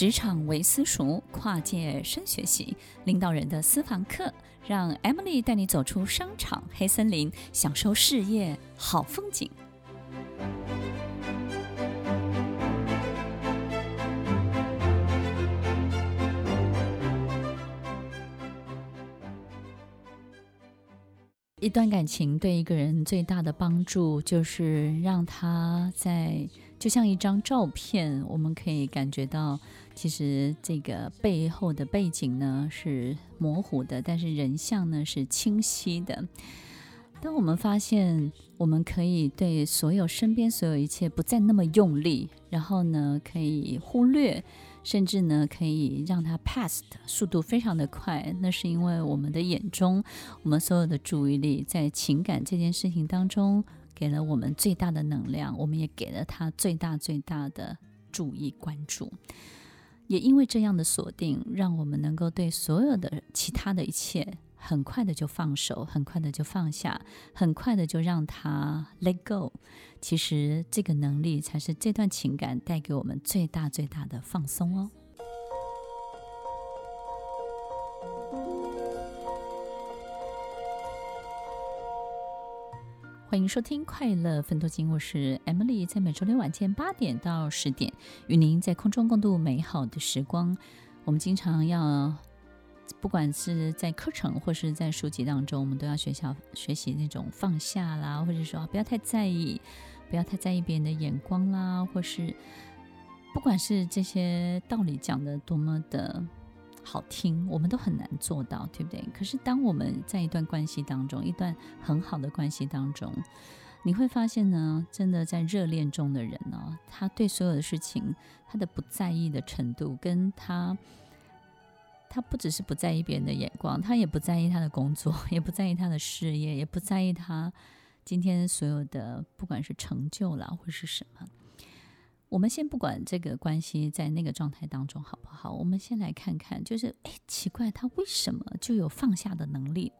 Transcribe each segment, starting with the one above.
职场为私塾，跨界深学习，领导人的私房课，让 Emily 带你走出商场黑森林，享受事业好风景。一段感情对一个人最大的帮助，就是让他在就像一张照片，我们可以感觉到，其实这个背后的背景呢是模糊的，但是人像呢是清晰的。当我们发现我们可以对所有身边所有一切不再那么用力，然后呢可以忽略。甚至呢，可以让它 pass 速度非常的快。那是因为我们的眼中，我们所有的注意力在情感这件事情当中，给了我们最大的能量，我们也给了他最大最大的注意关注。也因为这样的锁定，让我们能够对所有的其他的一切。很快的就放手，很快的就放下，很快的就让它 let go。其实这个能力才是这段情感带给我们最大最大的放松哦。欢迎收听《快乐分多金》，我是 Emily，在每周六晚间八点到十点，与您在空中共度美好的时光。我们经常要。不管是在课程或是在书籍当中，我们都要学习学习那种放下啦，或者说不要太在意，不要太在意别人的眼光啦，或是不管是这些道理讲得多么的好听，我们都很难做到，对不对？可是当我们在一段关系当中，一段很好的关系当中，你会发现呢，真的在热恋中的人呢，他对所有的事情，他的不在意的程度，跟他。他不只是不在意别人的眼光，他也不在意他的工作，也不在意他的事业，也不在意他今天所有的，不管是成就啦，或是什么。我们先不管这个关系在那个状态当中好不好，我们先来看看，就是哎，奇怪，他为什么就有放下的能力？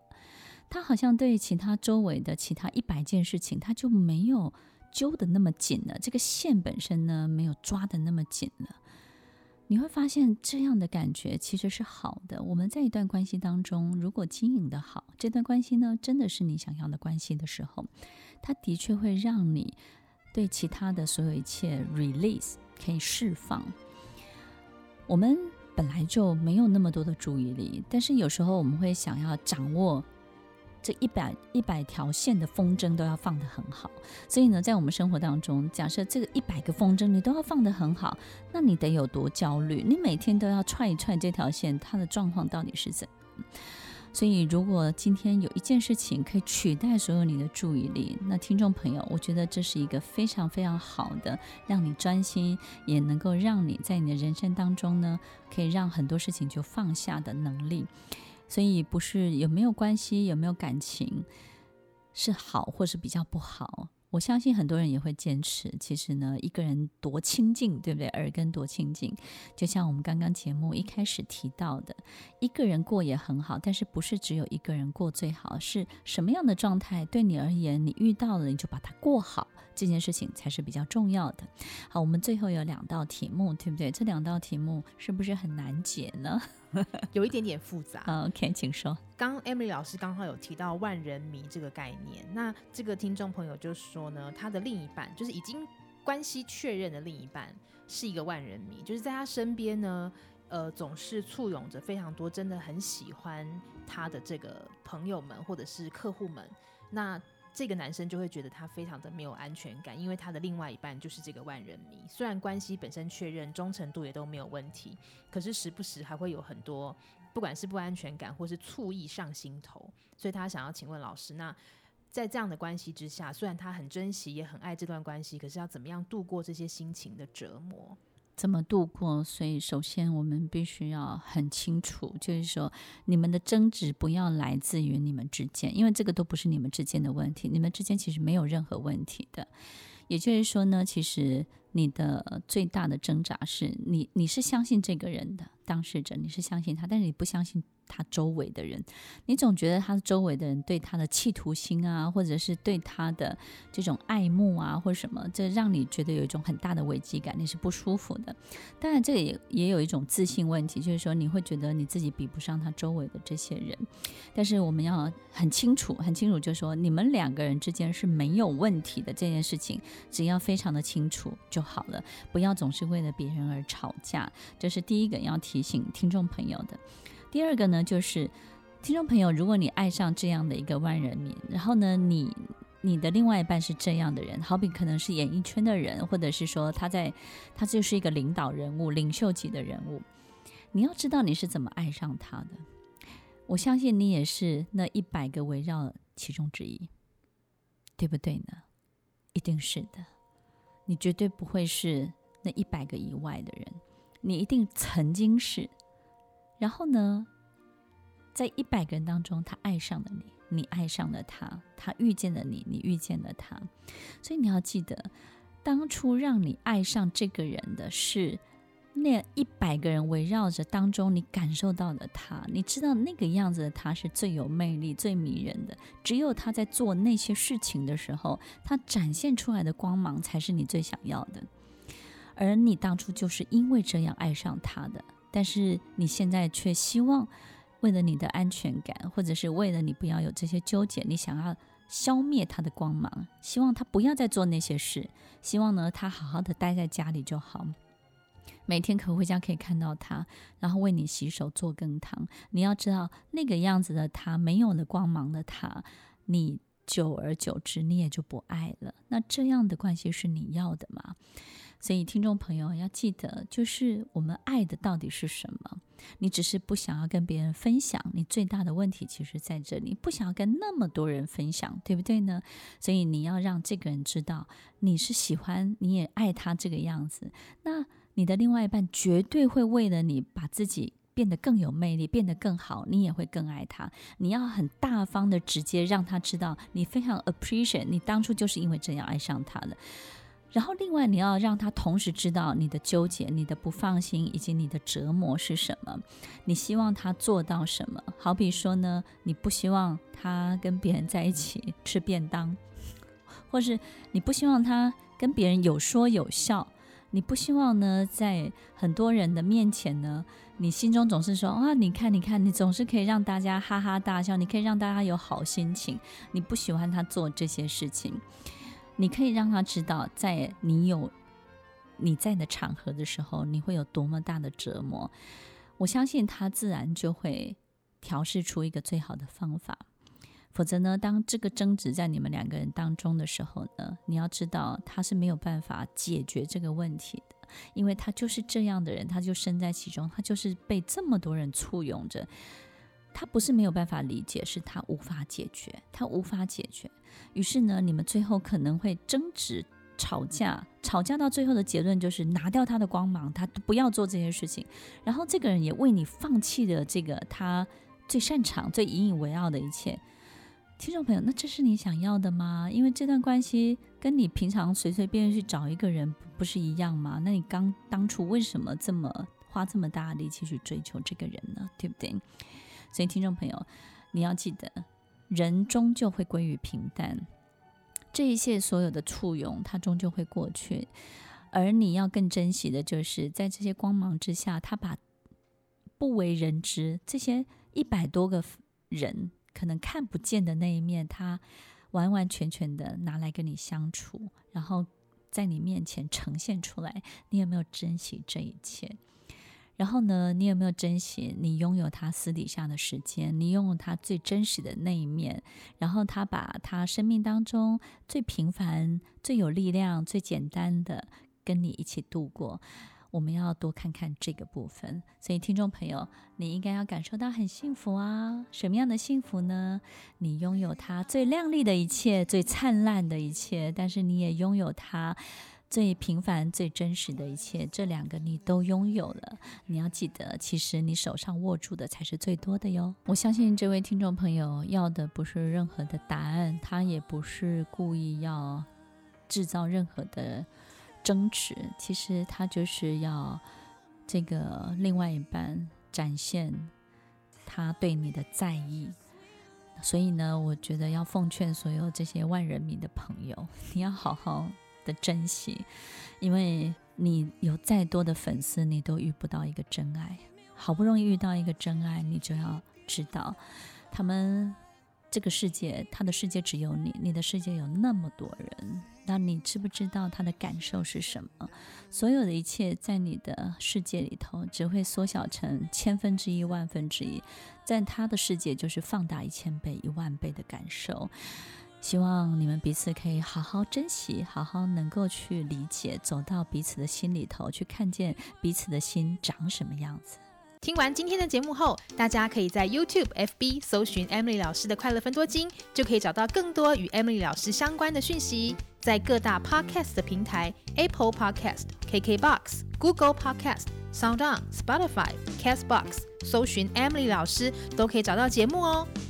他好像对其他周围的其他一百件事情，他就没有揪得那么紧了。这个线本身呢，没有抓得那么紧了。你会发现这样的感觉其实是好的。我们在一段关系当中，如果经营得好，这段关系呢，真的是你想要的关系的时候，它的确会让你对其他的所有一切 release 可以释放。我们本来就没有那么多的注意力，但是有时候我们会想要掌握。这一百一百条线的风筝都要放得很好，所以呢，在我们生活当中，假设这个一百个风筝你都要放得很好，那你得有多焦虑？你每天都要踹一踹这条线，它的状况到底是怎？所以，如果今天有一件事情可以取代所有你的注意力，那听众朋友，我觉得这是一个非常非常好的，让你专心，也能够让你在你的人生当中呢，可以让很多事情就放下的能力。所以不是有没有关系，有没有感情，是好或是比较不好。我相信很多人也会坚持。其实呢，一个人多清静，对不对？耳根多清静，就像我们刚刚节目一开始提到的，一个人过也很好，但是不是只有一个人过最好？是什么样的状态对你而言，你遇到了你就把它过好，这件事情才是比较重要的。好，我们最后有两道题目，对不对？这两道题目是不是很难解呢？有一点点复杂。OK，请说。刚 Emily 老师刚好有提到万人迷这个概念，那这个听众朋友就说呢，他的另一半就是已经关系确认的另一半是一个万人迷，就是在他身边呢，呃，总是簇拥着非常多真的很喜欢他的这个朋友们或者是客户们，那。这个男生就会觉得他非常的没有安全感，因为他的另外一半就是这个万人迷。虽然关系本身确认，忠诚度也都没有问题，可是时不时还会有很多，不管是不安全感或是醋意上心头。所以他想要请问老师，那在这样的关系之下，虽然他很珍惜也很爱这段关系，可是要怎么样度过这些心情的折磨？怎么度过？所以首先我们必须要很清楚，就是说你们的争执不要来自于你们之间，因为这个都不是你们之间的问题，你们之间其实没有任何问题的。也就是说呢，其实你的最大的挣扎是你，你是相信这个人的当事者，你是相信他，但是你不相信他周围的人，你总觉得他周围的人对他的企图心啊，或者是对他的这种爱慕啊，或者什么，这让你觉得有一种很大的危机感，你是不舒服的。当然，这也也有一种自信问题，就是说你会觉得你自己比不上他周围的这些人。但是我们要很清楚，很清楚，就是说你们两个人之间是没有问题的这件事情，只要非常的清楚就好了，不要总是为了别人而吵架。这是第一个要提醒听众朋友的。第二个呢，就是听众朋友，如果你爱上这样的一个万人迷，然后呢，你你的另外一半是这样的人，好比可能是演艺圈的人，或者是说他在他就是一个领导人物、领袖级的人物，你要知道你是怎么爱上他的。我相信你也是那一百个围绕其中之一，对不对呢？一定是的，你绝对不会是那一百个以外的人，你一定曾经是。然后呢，在一百个人当中，他爱上了你，你爱上了他，他遇见了你，你遇见了他。所以你要记得，当初让你爱上这个人的是那一百个人围绕着当中，你感受到的他，你知道那个样子的他是最有魅力、最迷人的。只有他在做那些事情的时候，他展现出来的光芒才是你最想要的。而你当初就是因为这样爱上他的。但是你现在却希望，为了你的安全感，或者是为了你不要有这些纠结，你想要消灭他的光芒，希望他不要再做那些事，希望呢他好好的待在家里就好，每天可回家可以看到他，然后为你洗手做羹汤。你要知道那个样子的他，没有了光芒的他，你久而久之你也就不爱了。那这样的关系是你要的吗？所以，听众朋友要记得，就是我们爱的到底是什么？你只是不想要跟别人分享，你最大的问题其实在这里，不想要跟那么多人分享，对不对呢？所以你要让这个人知道你是喜欢，你也爱他这个样子。那你的另外一半绝对会为了你把自己变得更有魅力，变得更好，你也会更爱他。你要很大方的直接让他知道，你非常 appreciate，你当初就是因为这样爱上他的。然后，另外你要让他同时知道你的纠结、你的不放心以及你的折磨是什么。你希望他做到什么？好比说呢，你不希望他跟别人在一起吃便当，或是你不希望他跟别人有说有笑，你不希望呢，在很多人的面前呢，你心中总是说啊，你看，你看，你总是可以让大家哈哈大笑，你可以让大家有好心情。你不喜欢他做这些事情。你可以让他知道，在你有你在的场合的时候，你会有多么大的折磨。我相信他自然就会调试出一个最好的方法。否则呢，当这个争执在你们两个人当中的时候呢，你要知道他是没有办法解决这个问题的，因为他就是这样的人，他就身在其中，他就是被这么多人簇拥着。他不是没有办法理解，是他无法解决，他无法解决。于是呢，你们最后可能会争执、吵架，吵架到最后的结论就是拿掉他的光芒，他不要做这些事情。然后这个人也为你放弃了这个他最擅长、最引以为傲的一切。听众朋友，那这是你想要的吗？因为这段关系跟你平常随随便便去找一个人不是一样吗？那你刚当初为什么这么花这么大的力气去追求这个人呢？对不对？所以，听众朋友，你要记得，人终究会归于平淡，这一切所有的簇拥，它终究会过去。而你要更珍惜的，就是在这些光芒之下，他把不为人知这些一百多个人可能看不见的那一面，他完完全全的拿来跟你相处，然后在你面前呈现出来。你有没有珍惜这一切？然后呢，你有没有珍惜你拥有他私底下的时间？你拥有他最真实的那一面。然后他把他生命当中最平凡、最有力量、最简单的跟你一起度过。我们要多看看这个部分。所以，听众朋友，你应该要感受到很幸福啊！什么样的幸福呢？你拥有他最亮丽的一切、最灿烂的一切，但是你也拥有他。最平凡、最真实的一切，这两个你都拥有了。你要记得，其实你手上握住的才是最多的哟。我相信这位听众朋友要的不是任何的答案，他也不是故意要制造任何的争执。其实他就是要这个另外一半展现他对你的在意。所以呢，我觉得要奉劝所有这些万人迷的朋友，你要好好珍惜，因为你有再多的粉丝，你都遇不到一个真爱。好不容易遇到一个真爱，你就要知道，他们这个世界，他的世界只有你，你的世界有那么多人。那你知不知道他的感受是什么？所有的一切在你的世界里头，只会缩小成千分之一、万分之一，在他的世界就是放大一千倍、一万倍的感受。希望你们彼此可以好好珍惜，好好能够去理解，走到彼此的心里头，去看见彼此的心长什么样子。听完今天的节目后，大家可以在 YouTube、FB 搜寻 Emily 老师的快乐分多金，就可以找到更多与 Emily 老师相关的讯息。在各大 Podcast 的平台，Apple Podcast、KKBox、Google Podcast、SoundOn、Spotify、Castbox，搜寻 Emily 老师都可以找到节目哦。